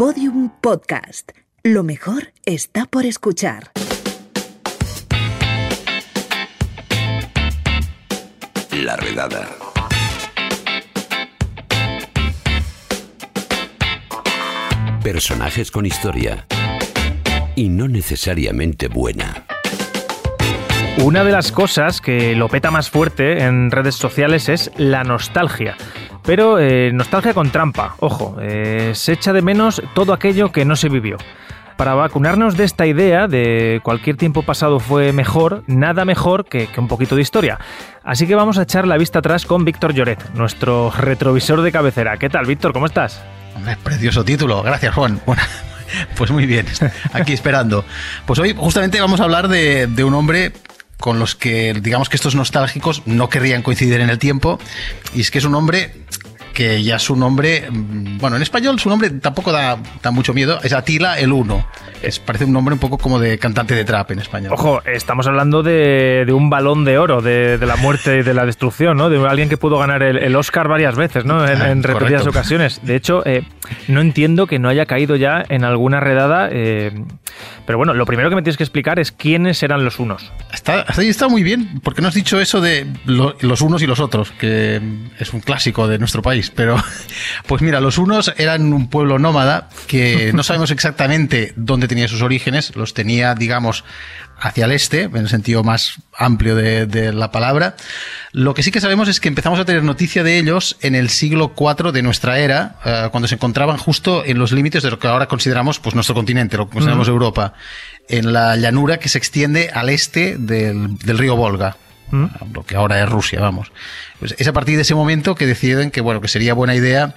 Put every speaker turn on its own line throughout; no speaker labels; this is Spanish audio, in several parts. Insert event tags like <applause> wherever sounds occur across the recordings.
Podium Podcast. Lo mejor está por escuchar.
La redada. Personajes con historia. Y no necesariamente buena.
Una de las cosas que lo peta más fuerte en redes sociales es la nostalgia. Pero eh, nostalgia con trampa, ojo, eh, se echa de menos todo aquello que no se vivió. Para vacunarnos de esta idea de cualquier tiempo pasado fue mejor, nada mejor que, un poquito de historia. Así que vamos a echar la vista atrás con Víctor Lloret, nuestro retrovisor de cabecera. ¿Qué tal, Víctor? ¿Cómo estás?
Hombre, precioso título. Gracias, Juan. <laughs> Bueno, pues muy bien, aquí esperando. Pues hoy justamente vamos a hablar de un hombre con los que digamos que estos nostálgicos no querrían coincidir en el tiempo y es que es un hombre que ya su nombre, mm, bueno, en español su nombre tampoco da, da mucho miedo, es Atila el Uno. Es, parece un nombre un poco como de cantante de trap en español.
Ojo, estamos hablando de, de un balón de oro, de, de, la muerte y de la destrucción, ¿no? De alguien que pudo ganar el, el Oscar varias veces, ¿no? En, en <laughs> repetidas Correcto. ocasiones. De hecho, eh, no entiendo que no haya caído ya en alguna redada. Eh, pero bueno, lo primero que me tienes que explicar es quiénes eran los unos.
Está, hasta ahí está muy bien, porque no has dicho eso de lo, los unos y los otros, que es un clásico de nuestro país. Pero, <laughs> pues mira, los unos eran un pueblo nómada que <laughs> no sabemos exactamente dónde tenía sus orígenes, los tenía, digamos, hacia el este, en el sentido más amplio de, de, la palabra. Lo que sí que sabemos es que empezamos a tener noticia de ellos en el siglo IV de nuestra era, uh, cuando se encontraban justo en los límites de lo que ahora consideramos pues, nuestro continente, lo que consideramos uh -huh. Europa, en la llanura que se extiende al este del, del río Volga. ¿Mm? Lo que ahora es Rusia, vamos. Pues es a partir de ese momento que deciden que, bueno, que sería buena idea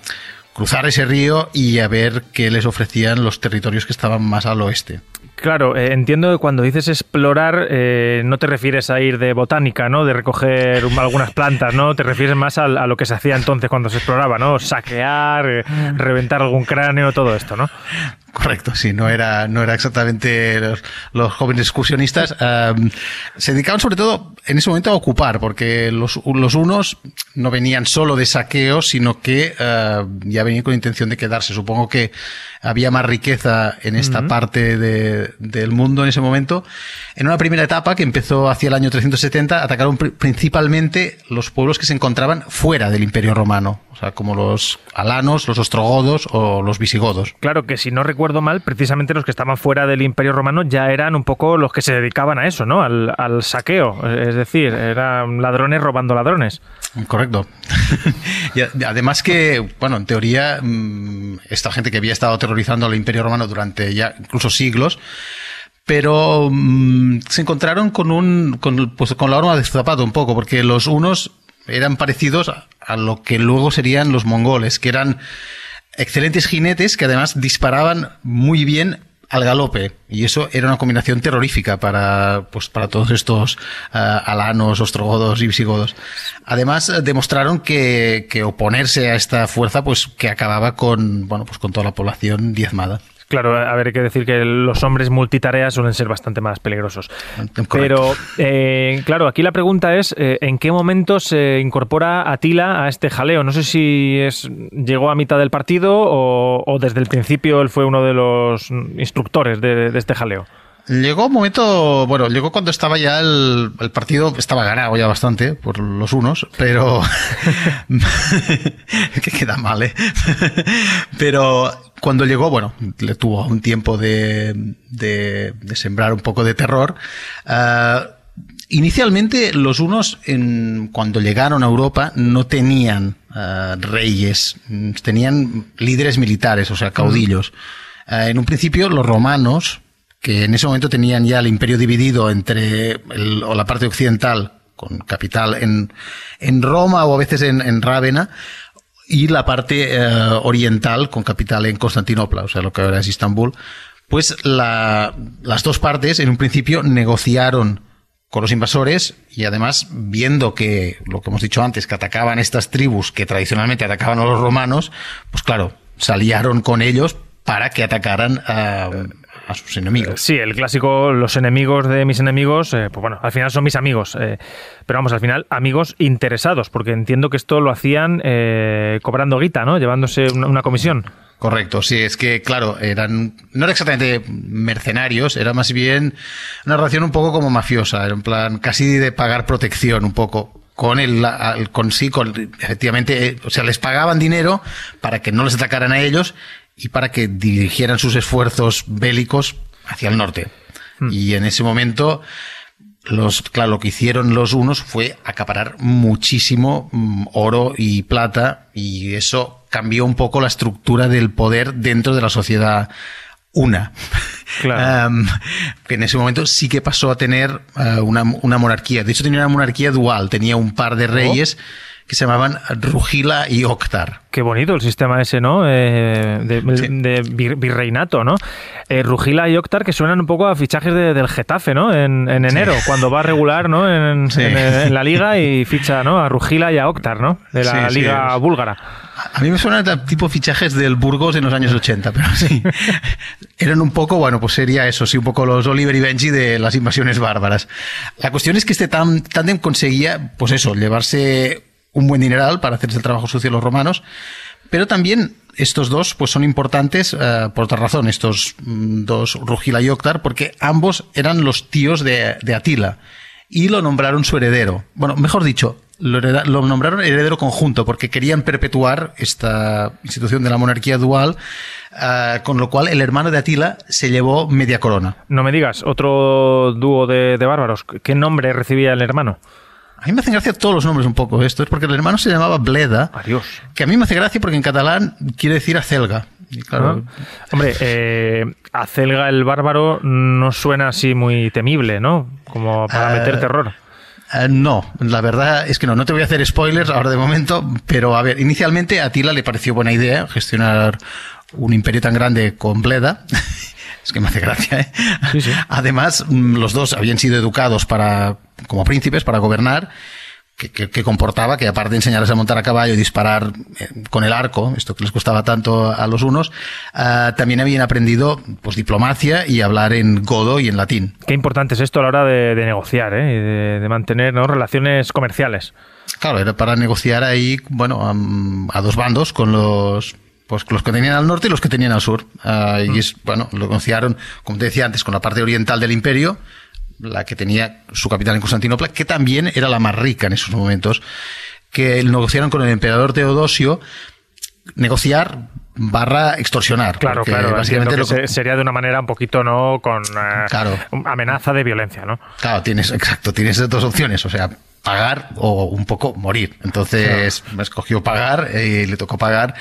cruzar ese río y a ver qué les ofrecían los territorios que estaban más al oeste.
Claro, eh, entiendo que cuando dices explorar eh, no te refieres a ir de botánica, ¿no? De recoger algunas plantas, ¿no? Te refieres más a, a, lo que se hacía entonces cuando se exploraba, ¿no? Saquear, eh, reventar algún cráneo, todo esto, ¿no?
Correcto, sí, no era, no era exactamente los, los jóvenes excursionistas. Um, se dedicaban sobre todo en ese momento a ocupar, porque los, los unos no venían solo de saqueo, sino que uh, ya venían con intención de quedarse. Supongo que había más riqueza en esta uh -huh. parte de, del mundo en ese momento. En una primera etapa que empezó hacia el año 370, atacaron pr principalmente los pueblos que se encontraban fuera del Imperio Romano, sea, como los alanos, los ostrogodos o los visigodos.
Claro que si no recuerdo mal, precisamente los que estaban fuera del Imperio Romano ya eran un poco los que se dedicaban a eso, ¿no? Al, al saqueo, es decir, eran ladrones robando ladrones.
Correcto. <laughs> y además que, bueno, en teoría, mm, esta gente que había estado aterrorizando al Imperio Romano durante ya incluso siglos, pero mmm, se encontraron con un con, pues, con la horma de zapato un poco, porque los unos eran parecidos a lo que luego serían los mongoles, que eran excelentes jinetes que además disparaban muy bien al galope y eso era una combinación terrorífica para pues para todos estos uh, alanos, ostrogodos y visigodos. Además demostraron que, que oponerse a esta fuerza pues que acababa con bueno pues con toda la población diezmada.
Claro, a ver, hay que decir que los hombres multitareas suelen ser bastante más peligrosos. Correcto. Pero, eh, claro, aquí la pregunta es, eh, ¿en qué momento se incorpora Atila a este jaleo? No sé si es, llegó a mitad del partido o, o desde el principio él fue uno de los instructores de, de este jaleo.
Llegó un momento, bueno, llegó cuando estaba ya el, el partido, estaba ganado ya bastante por los unos, pero <laughs> que queda mal, ¿eh? <laughs> pero cuando llegó, bueno, le tuvo un tiempo de, de, de sembrar un poco de terror. Uh, inicialmente los unos, en, cuando llegaron a Europa, no tenían uh, reyes, tenían líderes militares, o sea, caudillos. Uh, en un principio los romanos que en ese momento tenían ya el imperio dividido entre el, o la parte occidental, con capital en, en Roma o a veces en, en Rávena, y la parte eh, oriental con capital en Constantinopla, o sea, lo que ahora es Istambul, pues la, las dos partes en un principio negociaron con los invasores y además viendo que lo que hemos dicho antes, que atacaban estas tribus que tradicionalmente atacaban a los romanos, pues claro, salieron con ellos para que atacaran a, a sus enemigos.
Sí, el clásico, los enemigos de mis enemigos, eh, pues bueno, al final son mis amigos. Eh, pero vamos, al final, amigos interesados, porque entiendo que esto lo hacían eh, cobrando guita, ¿no? Llevándose una, una comisión.
Correcto, sí, es que, claro, eran, no era exactamente mercenarios, era más bien una relación un poco como mafiosa, era en plan casi de pagar protección un poco con el, con sí, con, efectivamente, eh, o sea, les pagaban dinero para que no les atacaran a ellos y para que dirigieran sus esfuerzos bélicos hacia el norte. Hmm. Y en ese momento, los, claro, lo que hicieron los unos fue acaparar muchísimo mm, oro y plata y eso cambió un poco la estructura del poder dentro de la sociedad una. <laughs> que en ese momento sí que pasó a tener eh, una, monarquía. De hecho, tenía una monarquía dual. Tenía un par de reyes. Oh que se llamaban Rugila y Octar.
Qué bonito el sistema ese, ¿no? Eh, de, virreinato, ¿no? Eh, Rugila y Octar que suenan un poco a fichajes del Getafe, ¿no? En, enero, cuando va a regular, ¿no? En, la liga y ficha, ¿no? A Rugila y a Octar, ¿no? De la liga búlgara.
A mí me suenan tipo fichajes del Burgos en los años 80, pero sí. <laughs> Eran un poco, bueno, pues sería eso, sí, un poco los Oliver y Benji de las invasiones bárbaras. La cuestión es que este tándem conseguía, pues eso, llevarse un buen dineral para hacerse el trabajo sucio los romanos, pero también estos dos pues son importantes eh, por otra razón, estos mm, dos, Rugila y Octar, porque ambos eran los tíos de, Atila y lo nombraron su heredero. Bueno, mejor dicho, lo, nombraron heredero conjunto porque querían perpetuar esta institución de la monarquía dual, eh, con lo cual el hermano de Atila se llevó media corona.
No me digas, otro dúo de bárbaros. ¿Qué nombre recibía el hermano?
A mí me hacen gracia todos los nombres un poco esto, es porque el hermano se llamaba Bleda,
Adiós.
que a mí me hace gracia porque en catalán quiere decir acelga.
claro, ah. Hombre, eh, acelga el bárbaro no suena así muy temible, ¿no? Como para ah, meter terror.
Ah, no, la verdad es que no. No te voy a hacer spoilers ahora de momento, pero a ver, inicialmente a Tila le pareció buena idea gestionar un imperio tan grande con Bleda. <laughs> Es que me hace gracia, ¿eh? Además, mm, los dos habían sido educados para, como príncipes para gobernar. Que, comportaba que aparte de enseñarles a montar a caballo y disparar eh, con el arco, esto que les costaba tanto a los unos, ah, también habían aprendido pues diplomacia y hablar en godo y en latín.
Qué importante es esto a la hora de, negociar ¿eh? y de, mantener relaciones comerciales.
Claro, era para negociar ahí, bueno, a dos bandos con los pues los que tenían al norte y los que tenían al sur. Ah, y mm. es, bueno, lo negociaron, como te decía antes, con la parte oriental del imperio, la que tenía su capital en Constantinopla, que también era la más rica en esos momentos, que negociaron con el emperador Teodosio, negociar barra extorsionar.
Claro, claro. Básicamente lo que sería de una manera un poquito, ¿no? Con eh, amenaza de violencia, ¿no?
Claro, tienes, exacto, tienes dos opciones, o sea, pagar o un poco morir. Entonces, me escogió pagar y le tocó pagar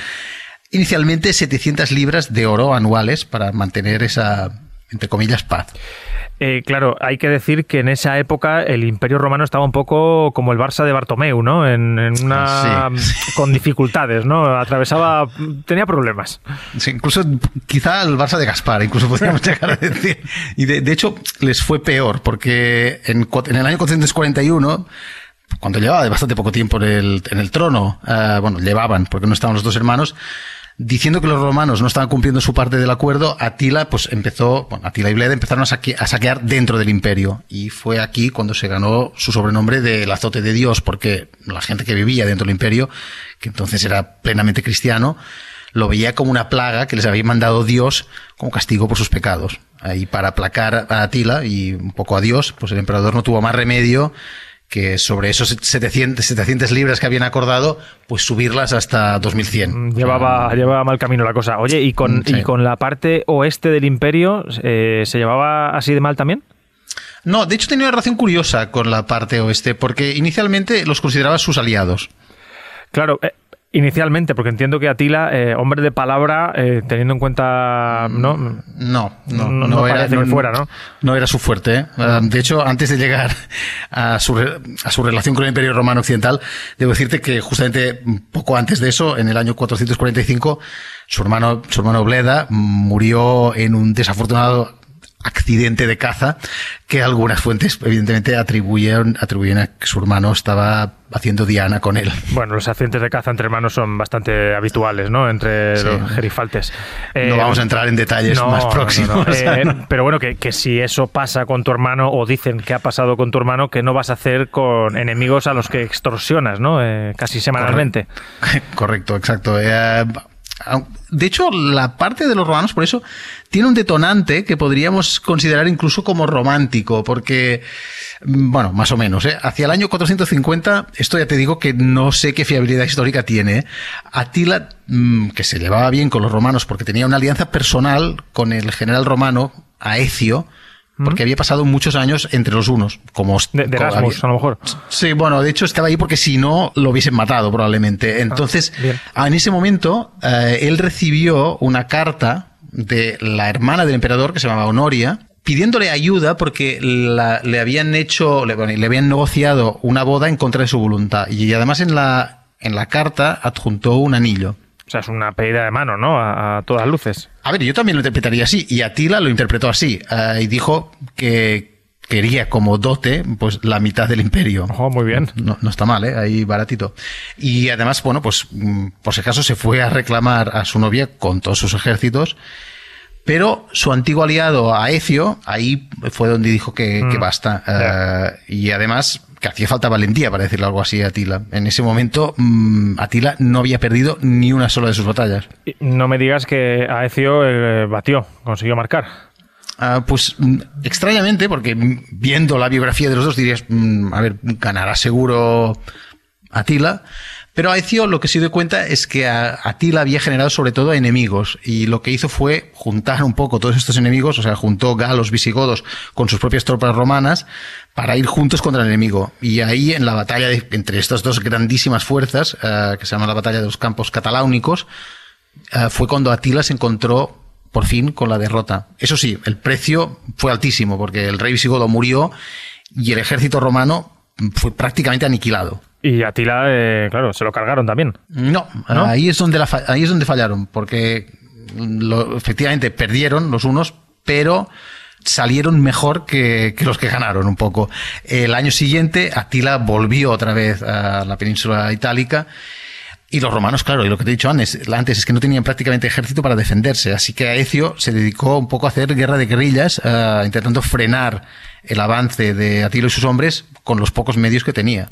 inicialmente 700 libras de oro anuales para mantener esa, entre comillas, paz.
Eh, claro, hay que decir que en esa época el Imperio Romano estaba un poco como el Barça de Bartomeu, ¿no? En, una <laughs> con dificultades, ¿no? Atravesaba, tenía problemas.
Sí, incluso quizá el Barça de Gaspar, incluso podríamos <laughs> llegar a decir. Y de, hecho les fue peor, porque en, en el año 441 cuando llevaba bastante poco tiempo en el, en el trono, eh, bueno, llevaban, porque no estaban los dos hermanos, diciendo que los romanos no estaban cumpliendo su parte del acuerdo, Atila pues empezó, bueno, Atila y Bleda empezaron a, saquear dentro del imperio y fue aquí cuando se ganó su sobrenombre del azote de Dios, porque la gente que vivía dentro del imperio, que entonces era plenamente cristiano, lo veía como una plaga que les había mandado Dios como castigo por sus pecados. Ahí para aplacar a Atila y un poco a Dios, pues el emperador no tuvo más remedio que sobre esos 700, 700 libras que habían acordado, pues subirlas hasta 2100.
Mm, llevaba, llevaba mal camino la cosa. Oye, ¿y con, mm, ¿y con la parte oeste del imperio eh, se llevaba así de mal también?
No, de hecho tenía una relación curiosa con la parte oeste, porque inicialmente los consideraba sus aliados.
Claro, eh, Inicialmente, porque entiendo que Atila, eh, hombre de palabra, eh, teniendo en cuenta. No,
no, no, no, era, fuera, ¿no? No era su fuerte. ¿eh? Ah, de hecho, antes de llegar a su, a su relación con el Imperio Romano Occidental, debo decirte que justamente poco antes de eso, en el año 445, su hermano, su hermano Bleda murió en un desafortunado accidente de caza que algunas fuentes evidentemente atribuyeron, atribuyen a que su hermano estaba haciendo diana con él.
Bueno, los accidentes de caza entre hermanos son bastante habituales, ¿no? Entre los gerifaltes.
no eh, vamos a entrar en detalles más próximos.
Eh, pero bueno, que, que, si eso pasa con tu hermano o dicen que ha pasado con tu hermano, que no vas a hacer con enemigos a los que extorsionas, ¿no? Eh, casi semanalmente.
Correcto, exacto De hecho, la parte de los romanos, por eso, tiene un detonante que podríamos considerar incluso como romántico, porque, mm, bueno, más o menos, ¿eh? hacia el año 450, esto ya te digo que no sé qué fiabilidad histórica tiene. ¿eh? Atila, mm, que se llevaba bien con los romanos porque tenía una alianza personal con el general romano, Aecio, porque había pasado muchos años entre los unos, como
de, Erasmus, a lo mejor.
Sí, bueno, de hecho estaba ahí porque si no lo hubiesen matado probablemente. Ah, Entonces, en ese momento eh, él recibió una carta de la hermana del emperador que se llamaba Honoria pidiéndole ayuda porque le habían hecho, le, le, habían negociado una boda en contra de su voluntad y además en la en la carta adjuntó un anillo.
O sea, es una pedida de mano, ¿no? A, todas luces.
A ver, yo también lo interpretaría así. Y Atila lo interpretó así. Eh, y dijo que quería como dote pues la mitad del imperio.
Ojo, muy bien.
No, está mal, ¿eh? Ahí baratito. Y además, bueno, pues mm, por si acaso se fue a reclamar a su novia con todos sus ejércitos. Pero su antiguo aliado Aecio, ahí fue donde dijo que, mm. basta. Eh, y además que hacía falta valentía para decirle algo así a Atila. En ese momento, mm, Atila no había perdido ni una sola de sus batallas.
No me digas que Aecio eh, batió, consiguió marcar.
Ah, pues mm, extrañamente, porque viendo la biografía de los dos dirías, mm, a ver, ganará seguro Atila. Pero Aecio lo que se dio cuenta es que Atila había generado sobre todo enemigos y lo que hizo fue juntar un poco todos estos enemigos, o sea, juntó galos, visigodos con sus propias tropas romanas para ir juntos contra el enemigo. Y ahí en la batalla entre estas dos grandísimas fuerzas, eh, que se llama la batalla de los campos cataláunicos, eh, fue cuando Atila se encontró por fin con la derrota. Eso sí, el precio fue altísimo porque el rey visigodo murió y el ejército romano fue prácticamente aniquilado.
Y Atila, eh, claro, se lo cargaron también.
No, Ahí, es donde ahí es donde fallaron, porque efectivamente perdieron los unos, pero salieron mejor que, los que ganaron un poco. El año siguiente, Atila volvió otra vez a la península itálica. Y los romanos, claro, y lo que te he dicho antes, antes es que no tenían prácticamente ejército para defenderse. Así que Aecio se dedicó un poco a hacer guerra de guerrillas, eh, intentando frenar el avance de Atila y sus hombres con los pocos medios que tenía.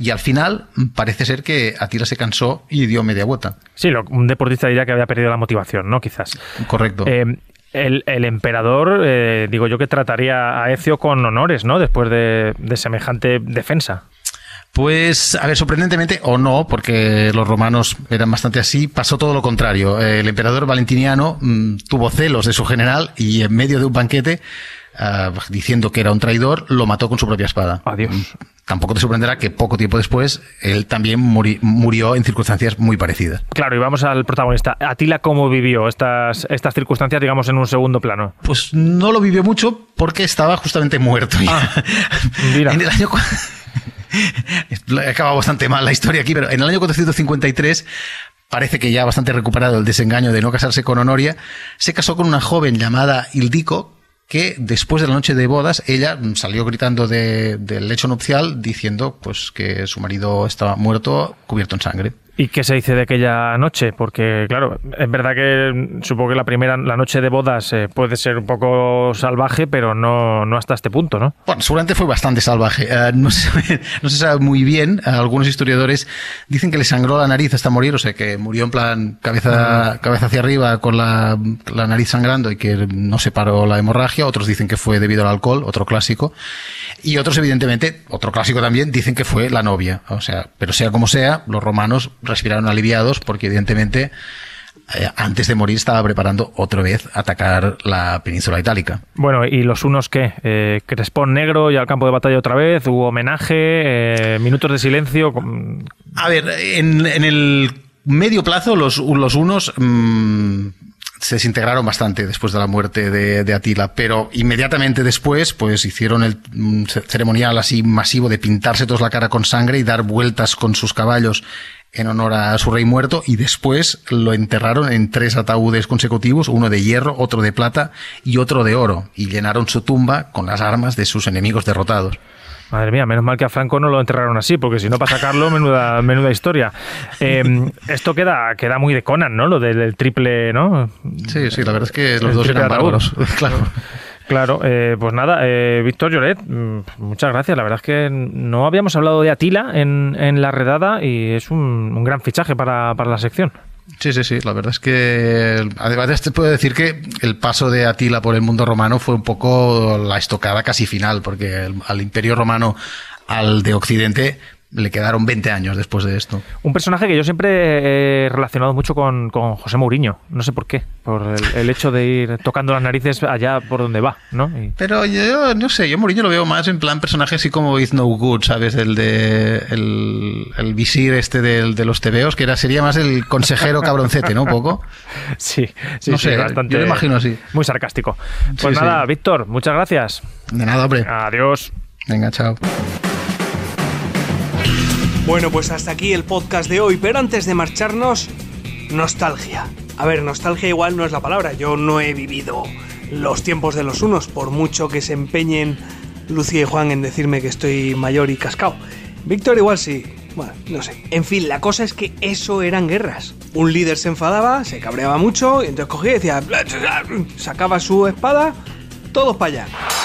Y al final parece ser que Atila se cansó y dio media vuelta.
Sí, un deportista diría que había perdido la motivación, ¿no? Quizás.
Correcto.
Eh, el, emperador, eh, digo yo que trataría a Ecio con honores, ¿no? Después de, semejante defensa.
Pues, a ver, sorprendentemente o no, porque los romanos eran bastante así, pasó todo lo contrario. El emperador Valentiniano mm, tuvo celos de su general y en medio de un banquete Ah, diciendo que era un traidor, lo mató con su propia espada.
Adiós.
Tampoco te sorprenderá que poco tiempo después él también murió en circunstancias muy parecidas.
Claro, y vamos al protagonista. Atila, ¿cómo vivió estas, estas circunstancias, digamos, en un segundo plano?
Pues no lo vivió mucho porque estaba justamente muerto. Ah, <laughs> mira. en el año... <laughs> Acaba bastante mal la historia aquí, pero en el año 453 parece que ya bastante recuperado el desengaño de no casarse con Honoria, se casó con una joven llamada Ildico, que después de la noche de bodas ella salió gritando del lecho nupcial diciendo pues que su marido estaba muerto cubierto en sangre.
¿Y qué se dice de aquella noche? Porque, claro, es verdad que supongo que la primera, la noche de bodas eh, puede ser un poco salvaje, pero no, no hasta este punto, ¿no?
Bueno, seguramente fue bastante salvaje. Eh, no, <laughs> se, no, se, sabe muy bien. Algunos historiadores dicen que le sangró la nariz hasta morir, o sea, que murió en plan cabeza, cabeza hacia arriba con la, la nariz sangrando y que no se paró la hemorragia. Otros dicen que fue debido al alcohol, otro clásico. Y otros, evidentemente, otro clásico también, dicen que fue la novia. O sea, pero sea como sea, los romanos respiraron aliviados porque evidentemente eh, antes de morir estaba preparando otra vez atacar la península itálica.
Bueno, ¿y los unos qué? Eh, Crespón negro y al campo de batalla otra vez, hubo homenaje, eh, minutos de silencio.
A ver, en, el medio plazo los, los unos mm, se desintegraron bastante después de la muerte de, Atila, pero inmediatamente después, pues hicieron el ceremonial así masivo de pintarse todos la cara con sangre y dar vueltas con sus caballos en honor a su rey muerto y después lo enterraron en tres ataúdes consecutivos, uno de hierro, otro de plata y otro de oro, y llenaron su tumba con las armas de sus enemigos derrotados.
Madre mía, menos mal que a Franco no lo enterraron así, porque si no, para sacarlo, <laughs> menuda, menuda historia. Eh, esto queda, queda muy de Conan, ¿no? Lo del, triple, ¿no?
Sí, sí, la verdad es que los dos eran bárbaros. <laughs> Claro. <laughs>
Claro, eh, pues nada, eh, Víctor Lloret, mm, muchas gracias. La verdad es que no habíamos hablado de Atila en, la redada y es un, gran fichaje para, para la sección.
Sí, sí, sí. La verdad es que además te puedo decir que el paso de Atila por el mundo romano fue un poco la estocada casi final, porque al Imperio Romano, al de Occidente, le quedaron 20 años después de esto.
Un personaje que yo siempre he relacionado mucho con, José Mourinho, no sé por qué, por el, hecho de ir tocando las narices allá por donde va, ¿no?
Pero yo no sé, yo Mourinho lo veo más en plan personaje así como It's No Good, ¿sabes? El de el, visir este de, los tebeos, que era sería más el consejero cabroncete, ¿no? Un poco. <laughs>
Sí, sí,
no sé,
bastante,
yo lo imagino así.
Muy sarcástico. Pues nada, Víctor, muchas gracias.
De nada, hombre.
Adiós.
Venga, chao.
Bueno, pues hasta aquí el podcast de hoy, pero antes de marcharnos, nostalgia. A ver, nostalgia igual no es la palabra, yo no he vivido los tiempos de los unos, por mucho que se empeñen Lucía y Juan en decirme que estoy mayor y cascado. Víctor igual sí, bueno, no sé. En fin, la cosa es que eso eran guerras. Un líder se enfadaba, se cabreaba mucho, y entonces cogía y decía, sacaba su espada, todos para allá.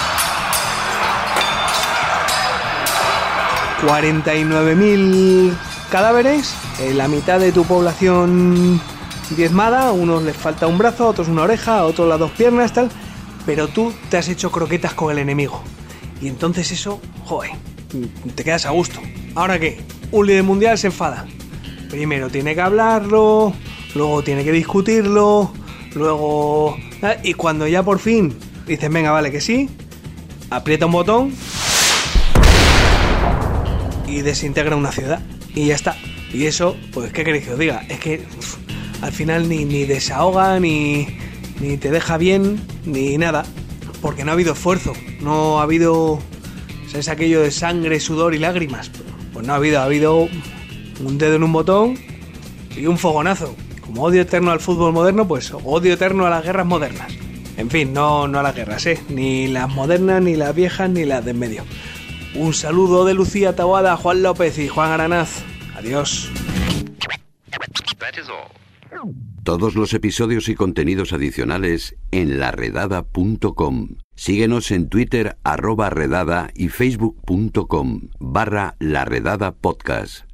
49.000 cadáveres, eh, la mitad de tu población diezmada, a unos les falta un brazo, a otros una oreja, a otros las dos piernas, tal, pero tú te has hecho croquetas con el enemigo. Y entonces eso, joder, te quedas a gusto. ¿Ahora qué? Un líder mundial se enfada. Primero tiene que hablarlo, luego tiene que discutirlo, luego... Y cuando ya por fin dices, venga, vale que sí, aprieta un botón y desintegra una ciudad. Y ya está. Y eso, pues, ¿qué queréis que os diga? Es que al final ni, ni desahoga, ni, ni te deja bien, ni nada. Porque no ha habido esfuerzo, no ha habido. ¿Sabes aquello de sangre, sudor y lágrimas? Pues no ha habido, ha habido un dedo en un botón y un fogonazo. Como odio eterno al fútbol moderno, pues odio eterno a las guerras modernas. En fin, no, no a las guerras, ¿eh? Ni las modernas, ni las viejas, ni las de en medio. Un saludo de Lucía Tawada, Juan López y Juan Aranaz. Adiós.
Todos los episodios y contenidos adicionales en laredada.com. Síguenos en Twitter arroba redada y facebook.com barra laredada podcast.